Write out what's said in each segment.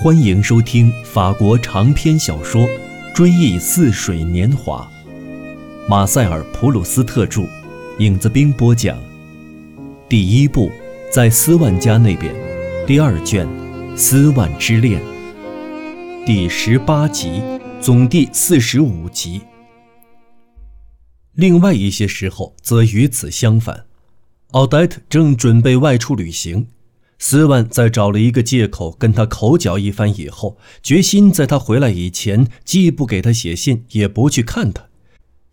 欢迎收听法国长篇小说《追忆似水年华》，马塞尔·普鲁斯特著，影子兵播讲。第一部，在斯万家那边，第二卷，《斯万之恋》，第十八集，总第四十五集。另外一些时候则与此相反，奥黛特正准备外出旅行。斯万在找了一个借口跟他口角一番以后，决心在他回来以前，既不给他写信，也不去看他。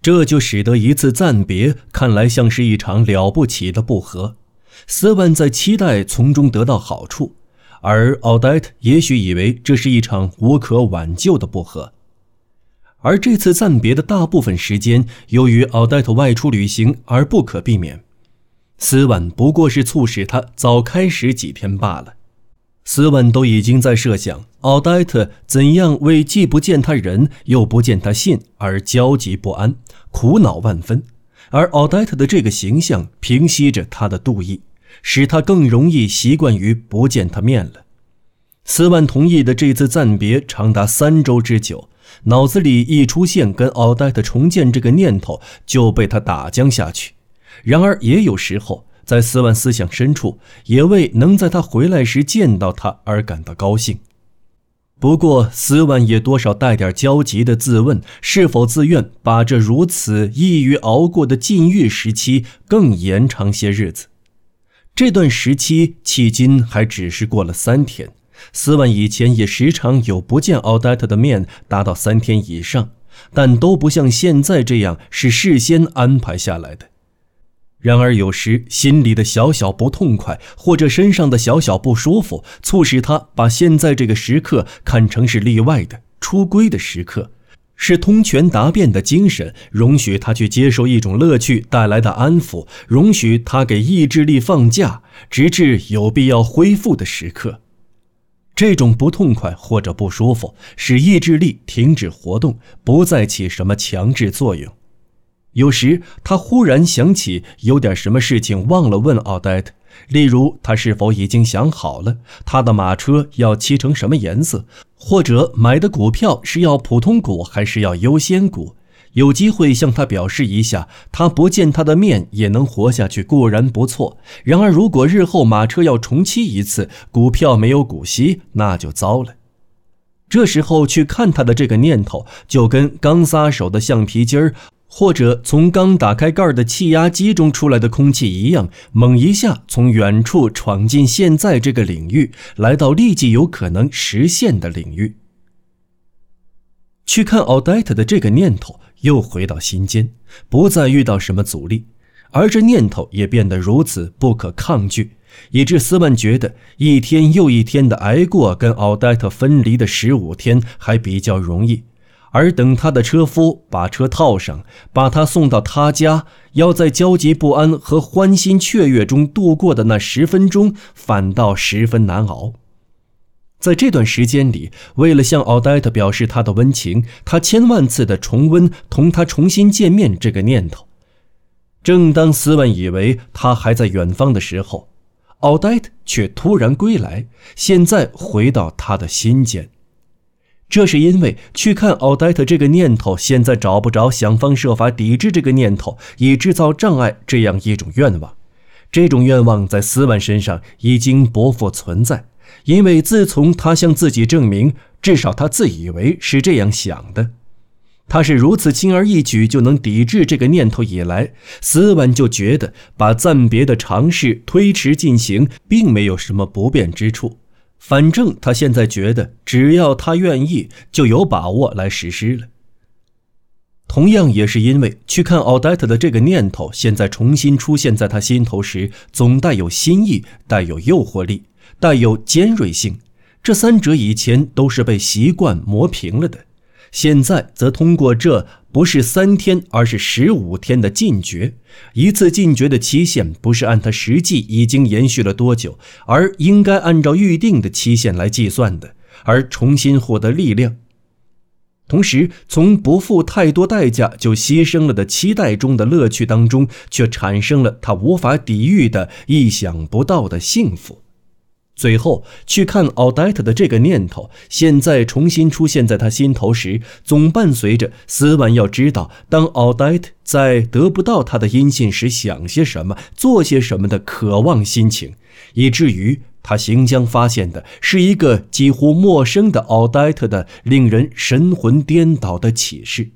这就使得一次暂别看来像是一场了不起的不和。斯万在期待从中得到好处，而奥黛特也许以为这是一场无可挽救的不和。而这次暂别的大部分时间，由于奥黛特外出旅行而不可避免。斯万不过是促使他早开始几天罢了。斯万都已经在设想奥黛特怎样为既不见他人又不见他信而焦急不安、苦恼万分，而奥黛特的这个形象平息着他的妒意，使他更容易习惯于不见他面了。斯万同意的这次暂别长达三周之久，脑子里一出现跟奥黛特重见这个念头，就被他打僵下去。然而，也有时候，在斯万思想深处，也为能在他回来时见到他而感到高兴。不过，斯万也多少带点焦急地自问：是否自愿把这如此易于熬过的禁欲时期更延长些日子？这段时期迄今还只是过了三天。斯万以前也时常有不见奥黛特的面达到三天以上，但都不像现在这样是事先安排下来的。然而，有时心里的小小不痛快，或者身上的小小不舒服，促使他把现在这个时刻看成是例外的、出规的时刻，是通权达变的精神，容许他去接受一种乐趣带来的安抚，容许他给意志力放假，直至有必要恢复的时刻。这种不痛快或者不舒服，使意志力停止活动，不再起什么强制作用。有时他忽然想起有点什么事情忘了问奥黛特，例如他是否已经想好了他的马车要漆成什么颜色，或者买的股票是要普通股还是要优先股。有机会向他表示一下，他不见他的面也能活下去固然不错。然而如果日后马车要重漆一次，股票没有股息，那就糟了。这时候去看他的这个念头，就跟刚撒手的橡皮筋儿。或者从刚打开盖儿的气压机中出来的空气一样，猛一下从远处闯进现在这个领域，来到立即有可能实现的领域。去看奥黛特的这个念头又回到心间，不再遇到什么阻力，而这念头也变得如此不可抗拒，以致斯万觉得一天又一天的挨过跟奥黛特分离的十五天还比较容易。而等他的车夫把车套上，把他送到他家，要在焦急不安和欢欣雀跃中度过的那十分钟，反倒十分难熬。在这段时间里，为了向奥黛特表示他的温情，他千万次的重温同他重新见面这个念头。正当斯万以为他还在远方的时候，奥黛特却突然归来，现在回到他的心间。这是因为去看奥黛特这个念头，现在找不着想方设法抵制这个念头，以制造障碍这样一种愿望。这种愿望在斯万身上已经不复存在，因为自从他向自己证明，至少他自以为是这样想的，他是如此轻而易举就能抵制这个念头以来，斯万就觉得把暂别的尝试推迟进行，并没有什么不便之处。反正他现在觉得，只要他愿意，就有把握来实施了。同样也是因为去看奥黛特的这个念头，现在重新出现在他心头时，总带有新意，带有诱惑力，带有尖锐性。这三者以前都是被习惯磨平了的。现在则通过这不是三天，而是十五天的禁绝，一次禁绝的期限不是按它实际已经延续了多久，而应该按照预定的期限来计算的，而重新获得力量，同时从不付太多代价就牺牲了的期待中的乐趣当中，却产生了他无法抵御的、意想不到的幸福。最后去看奥黛特的这个念头，现在重新出现在他心头时，总伴随着斯万要知道，当奥黛特在得不到他的音信时想些什么、做些什么的渴望心情，以至于他行将发现的是一个几乎陌生的奥黛特的令人神魂颠倒的启示。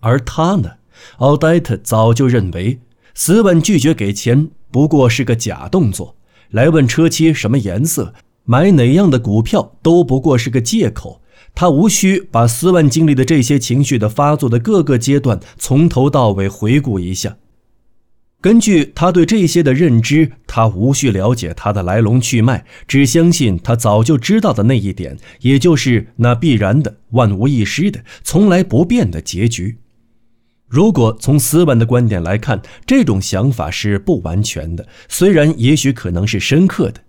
而他呢，奥黛特早就认为斯万拒绝给钱不过是个假动作。来问车漆什么颜色，买哪样的股票都不过是个借口。他无需把斯万经历的这些情绪的发作的各个阶段从头到尾回顾一下。根据他对这些的认知，他无需了解他的来龙去脉，只相信他早就知道的那一点，也就是那必然的、万无一失的、从来不变的结局。如果从斯万的观点来看，这种想法是不完全的，虽然也许可能是深刻的。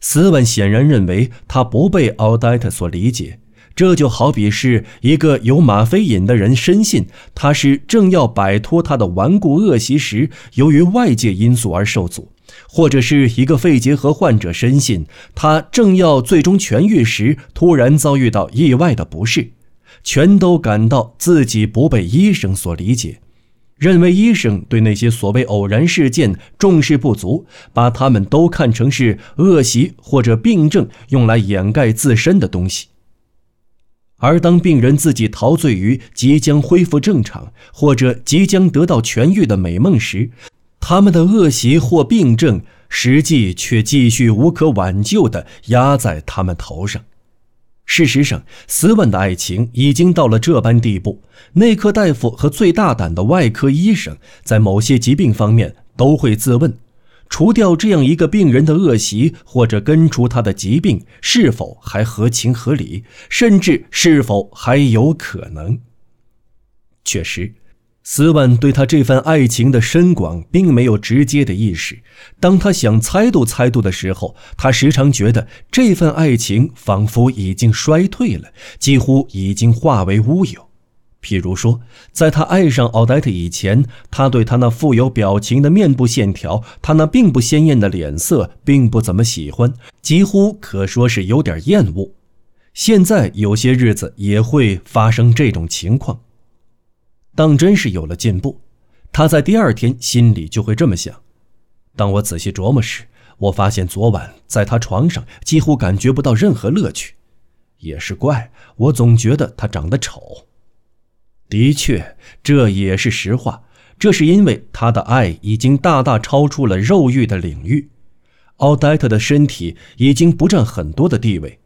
斯万显然认为他不被奥黛特所理解，这就好比是一个有吗啡瘾的人深信他是正要摆脱他的顽固恶习时，由于外界因素而受阻，或者是一个肺结核患者深信他正要最终痊愈时，突然遭遇到意外的不适。全都感到自己不被医生所理解，认为医生对那些所谓偶然事件重视不足，把他们都看成是恶习或者病症，用来掩盖自身的东西。而当病人自己陶醉于即将恢复正常或者即将得到痊愈的美梦时，他们的恶习或病症实际却继续无可挽救地压在他们头上。事实上，斯文的爱情已经到了这般地步。内科大夫和最大胆的外科医生，在某些疾病方面都会自问：除掉这样一个病人的恶习，或者根除他的疾病，是否还合情合理？甚至是否还有可能？确实。斯万对他这份爱情的深广并没有直接的意识。当他想猜度猜度的时候，他时常觉得这份爱情仿佛已经衰退了，几乎已经化为乌有。譬如说，在他爱上奥黛特以前，他对他那富有表情的面部线条，他那并不鲜艳的脸色，并不怎么喜欢，几乎可说是有点厌恶。现在有些日子也会发生这种情况。当真是有了进步，他在第二天心里就会这么想。当我仔细琢磨时，我发现昨晚在他床上几乎感觉不到任何乐趣。也是怪，我总觉得他长得丑。的确，这也是实话。这是因为他的爱已经大大超出了肉欲的领域。奥黛特的身体已经不占很多的地位。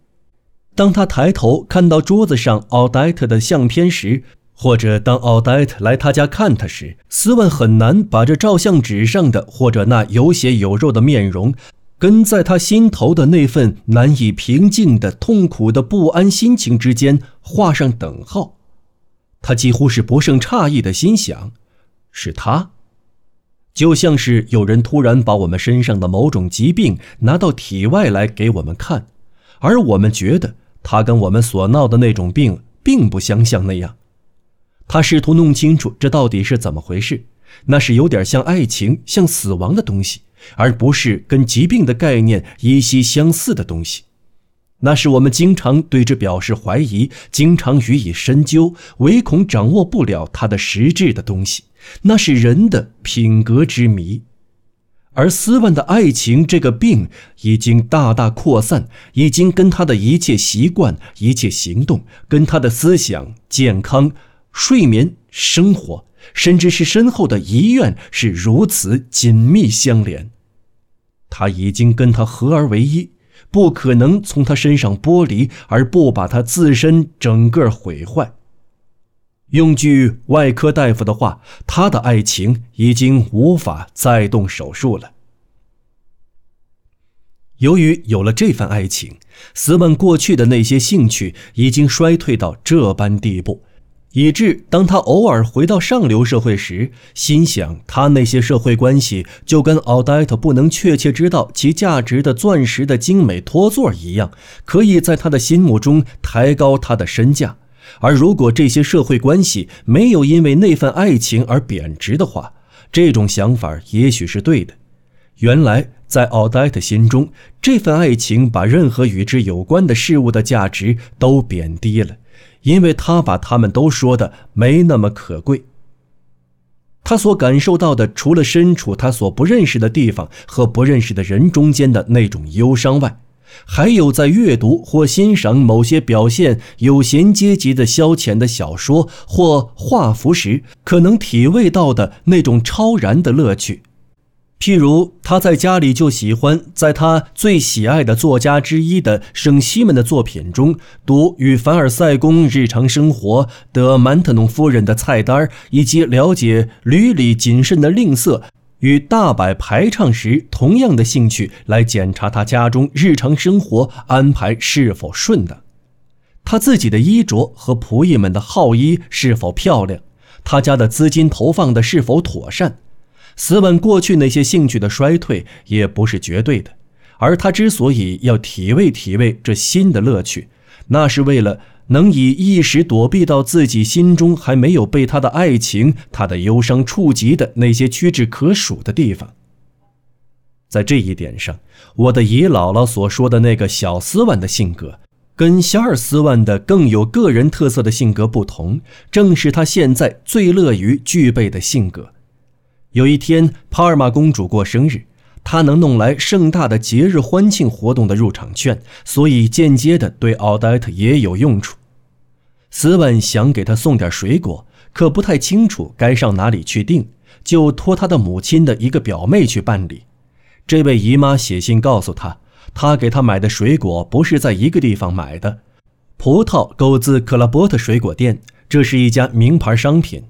当他抬头看到桌子上奥黛特的相片时，或者当奥黛特来他家看他时，斯万很难把这照相纸上的或者那有血有肉的面容，跟在他心头的那份难以平静的痛苦的不安心情之间画上等号。他几乎是不胜诧异的心想：是他，就像是有人突然把我们身上的某种疾病拿到体外来给我们看，而我们觉得他跟我们所闹的那种病并不相像那样。他试图弄清楚这到底是怎么回事，那是有点像爱情、像死亡的东西，而不是跟疾病的概念依稀相似的东西。那是我们经常对之表示怀疑、经常予以深究，唯恐掌握不了它的实质的东西。那是人的品格之谜。而斯万的爱情这个病已经大大扩散，已经跟他的一切习惯、一切行动，跟他的思想、健康。睡眠、生活，甚至是身后的遗愿，是如此紧密相连。他已经跟他合而为一，不可能从他身上剥离，而不把他自身整个毁坏。用句外科大夫的话，他的爱情已经无法再动手术了。由于有了这份爱情，斯万过去的那些兴趣已经衰退到这般地步。以致当他偶尔回到上流社会时，心想他那些社会关系就跟奥黛特不能确切知道其价值的钻石的精美托座一样，可以在他的心目中抬高他的身价。而如果这些社会关系没有因为那份爱情而贬值的话，这种想法也许是对的。原来，在奥黛特心中，这份爱情把任何与之有关的事物的价值都贬低了，因为他把他们都说的没那么可贵。他所感受到的，除了身处他所不认识的地方和不认识的人中间的那种忧伤外，还有在阅读或欣赏某些表现有闲阶级的消遣的小说或画幅时，可能体味到的那种超然的乐趣。譬如，他在家里就喜欢在他最喜爱的作家之一的圣西门的作品中读与凡尔赛宫日常生活、德曼特农夫人的菜单，以及了解屡礼谨慎的吝啬与大摆排场时同样的兴趣来检查他家中日常生活安排是否顺当，他自己的衣着和仆役们的号衣是否漂亮，他家的资金投放的是否妥善。斯文过去那些兴趣的衰退也不是绝对的，而他之所以要体味体味这新的乐趣，那是为了能以一时躲避到自己心中还没有被他的爱情、他的忧伤触及的那些屈指可数的地方。在这一点上，我的姨姥姥所说的那个小斯万的性格，跟小尔斯万的更有个人特色的性格不同，正是他现在最乐于具备的性格。有一天，帕尔玛公主过生日，她能弄来盛大的节日欢庆活动的入场券，所以间接的对奥黛特也有用处。斯万想给她送点水果，可不太清楚该上哪里去订，就托他的母亲的一个表妹去办理。这位姨妈写信告诉他，她给他买的水果不是在一个地方买的，葡萄购自克拉波特水果店，这是一家名牌商品。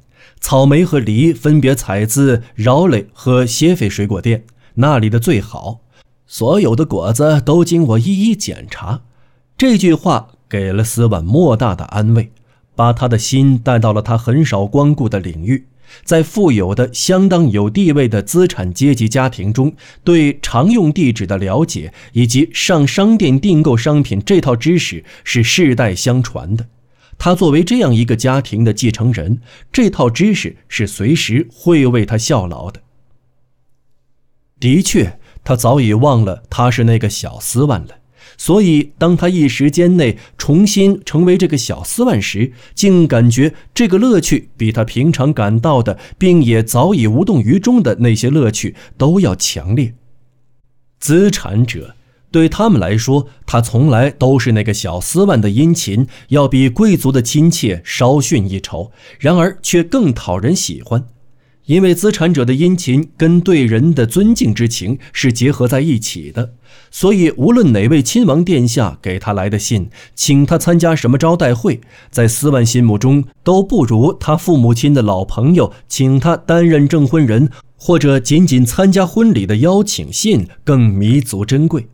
草莓和梨分别采自饶雷和谢菲水果店，那里的最好。所有的果子都经我一一检查。这句话给了斯万莫大的安慰，把他的心带到了他很少光顾的领域。在富有的、相当有地位的资产阶级家庭中，对常用地址的了解以及上商店订购商品这套知识是世代相传的。他作为这样一个家庭的继承人，这套知识是随时会为他效劳的。的确，他早已忘了他是那个小斯万了，所以当他一时间内重新成为这个小斯万时，竟感觉这个乐趣比他平常感到的，并也早已无动于衷的那些乐趣都要强烈。资产者。对他们来说，他从来都是那个小斯万的殷勤，要比贵族的亲切稍逊一筹，然而却更讨人喜欢，因为资产者的殷勤跟对人的尊敬之情是结合在一起的，所以无论哪位亲王殿下给他来的信，请他参加什么招待会，在斯万心目中都不如他父母亲的老朋友请他担任证婚人或者仅仅参加婚礼的邀请信更弥足珍贵。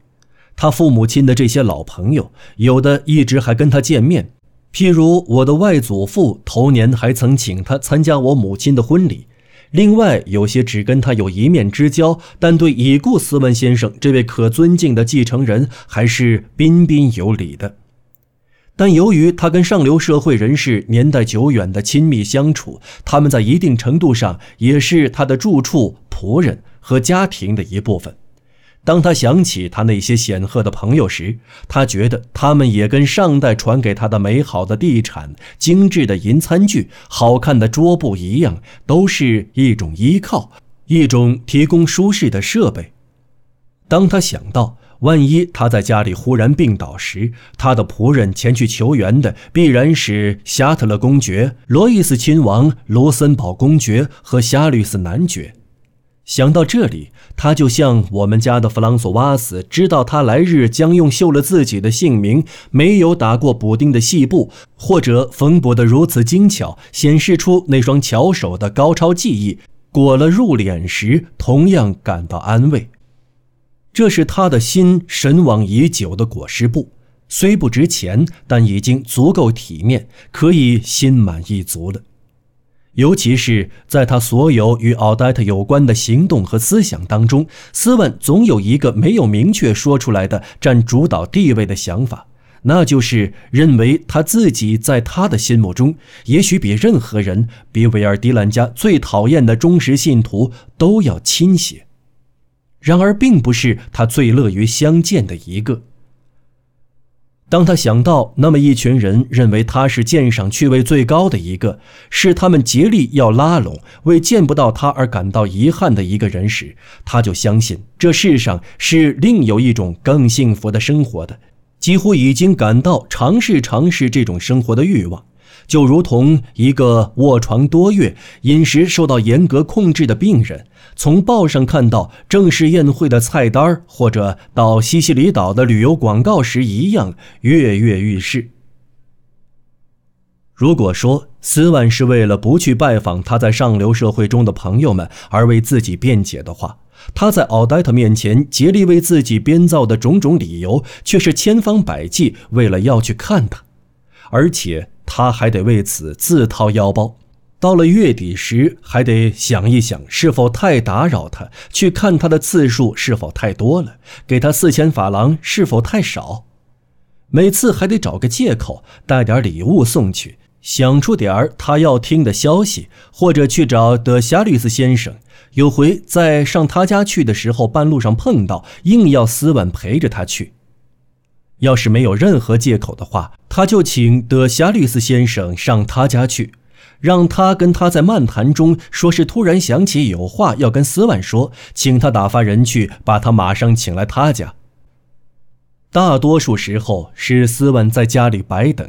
他父母亲的这些老朋友，有的一直还跟他见面，譬如我的外祖父头年还曾请他参加我母亲的婚礼。另外，有些只跟他有一面之交，但对已故斯文先生这位可尊敬的继承人还是彬彬有礼的。但由于他跟上流社会人士年代久远的亲密相处，他们在一定程度上也是他的住处、仆人和家庭的一部分。当他想起他那些显赫的朋友时，他觉得他们也跟上代传给他的美好的地产、精致的银餐具、好看的桌布一样，都是一种依靠，一种提供舒适的设备。当他想到万一他在家里忽然病倒时，他的仆人前去求援的必然是夏特勒公爵、罗伊斯亲王、卢森堡公爵和夏律斯男爵。想到这里，他就像我们家的弗朗索瓦斯知道他来日将用绣了自己的姓名、没有打过补丁的细布，或者缝补得如此精巧，显示出那双巧手的高超技艺，裹了入殓时，同样感到安慰。这是他的心神往已久的裹尸布，虽不值钱，但已经足够体面，可以心满意足了。尤其是在他所有与奥黛特有关的行动和思想当中，斯文总有一个没有明确说出来的占主导地位的想法，那就是认为他自己在他的心目中，也许比任何人，比维尔迪兰家最讨厌的忠实信徒都要亲些。然而并不是他最乐于相见的一个。当他想到那么一群人认为他是鉴赏趣味最高的一个，是他们竭力要拉拢，为见不到他而感到遗憾的一个人时，他就相信这世上是另有一种更幸福的生活的，几乎已经感到尝试尝试这种生活的欲望。就如同一个卧床多月、饮食受到严格控制的病人，从报上看到正式宴会的菜单或者到西西里岛的旅游广告时一样，跃跃欲试。如果说斯万是为了不去拜访他在上流社会中的朋友们而为自己辩解的话，他在奥黛特面前竭力为自己编造的种种理由，却是千方百计为了要去看他，而且。他还得为此自掏腰包，到了月底时，还得想一想是否太打扰他，去看他的次数是否太多了，给他四千法郎是否太少，每次还得找个借口带点礼物送去，想出点儿他要听的消息，或者去找德夏律斯先生。有回在上他家去的时候，半路上碰到，硬要斯文陪着他去。要是没有任何借口的话，他就请德夏律斯先生上他家去，让他跟他在漫谈中说是突然想起有话要跟斯万说，请他打发人去把他马上请来他家。大多数时候是斯万在家里白等，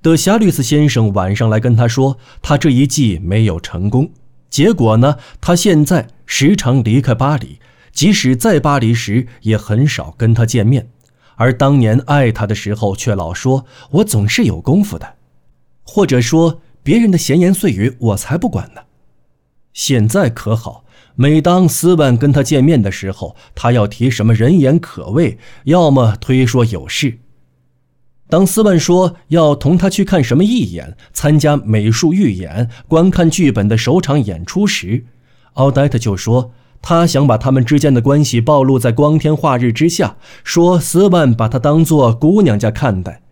德夏律斯先生晚上来跟他说，他这一计没有成功。结果呢，他现在时常离开巴黎，即使在巴黎时也很少跟他见面。而当年爱他的时候，却老说我总是有功夫的，或者说别人的闲言碎语我才不管呢。现在可好，每当斯万跟他见面的时候，他要提什么人言可畏，要么推说有事。当斯万说要同他去看什么义演、参加美术预演、观看剧本的首场演出时，奥黛特就说。他想把他们之间的关系暴露在光天化日之下，说斯万把他当做姑娘家看待。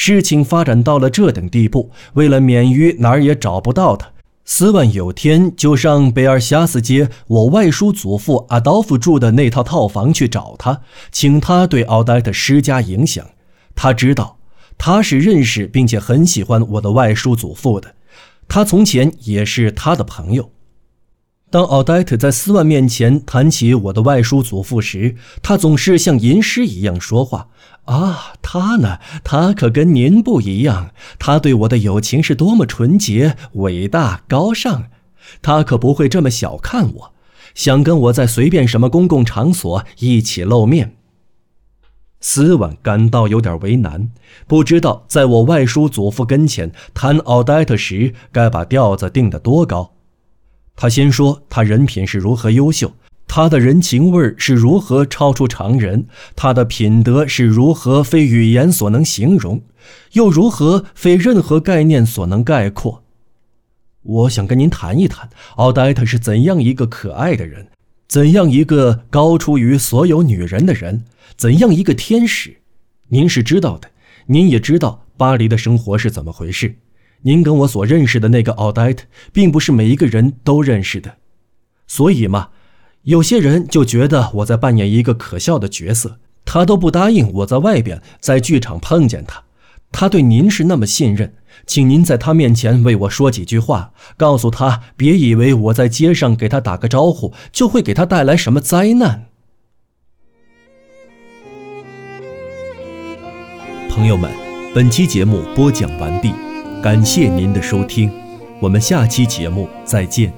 事情发展到了这等地步，为了免于哪儿也找不到他，斯万有天就上贝尔霞斯街我外叔祖父阿道夫住的那套套房去找他，请他对奥黛特施加影响。他知道他是认识并且很喜欢我的外叔祖父的，他从前也是他的朋友。当奥黛特在斯万面前谈起我的外叔祖父时，他总是像吟诗一样说话。啊，他呢？他可跟您不一样。他对我的友情是多么纯洁、伟大、高尚。他可不会这么小看我，想跟我在随便什么公共场所一起露面。斯万感到有点为难，不知道在我外叔祖父跟前谈奥黛特时该把调子定得多高。他先说他人品是如何优秀，他的人情味是如何超出常人，他的品德是如何非语言所能形容，又如何非任何概念所能概括。我想跟您谈一谈，奥黛特是怎样一个可爱的人，怎样一个高出于所有女人的人，怎样一个天使。您是知道的，您也知道巴黎的生活是怎么回事。您跟我所认识的那个奥黛特，并不是每一个人都认识的，所以嘛，有些人就觉得我在扮演一个可笑的角色，他都不答应我在外边在剧场碰见他。他对您是那么信任，请您在他面前为我说几句话，告诉他别以为我在街上给他打个招呼就会给他带来什么灾难。朋友们，本期节目播讲完毕。感谢您的收听，我们下期节目再见。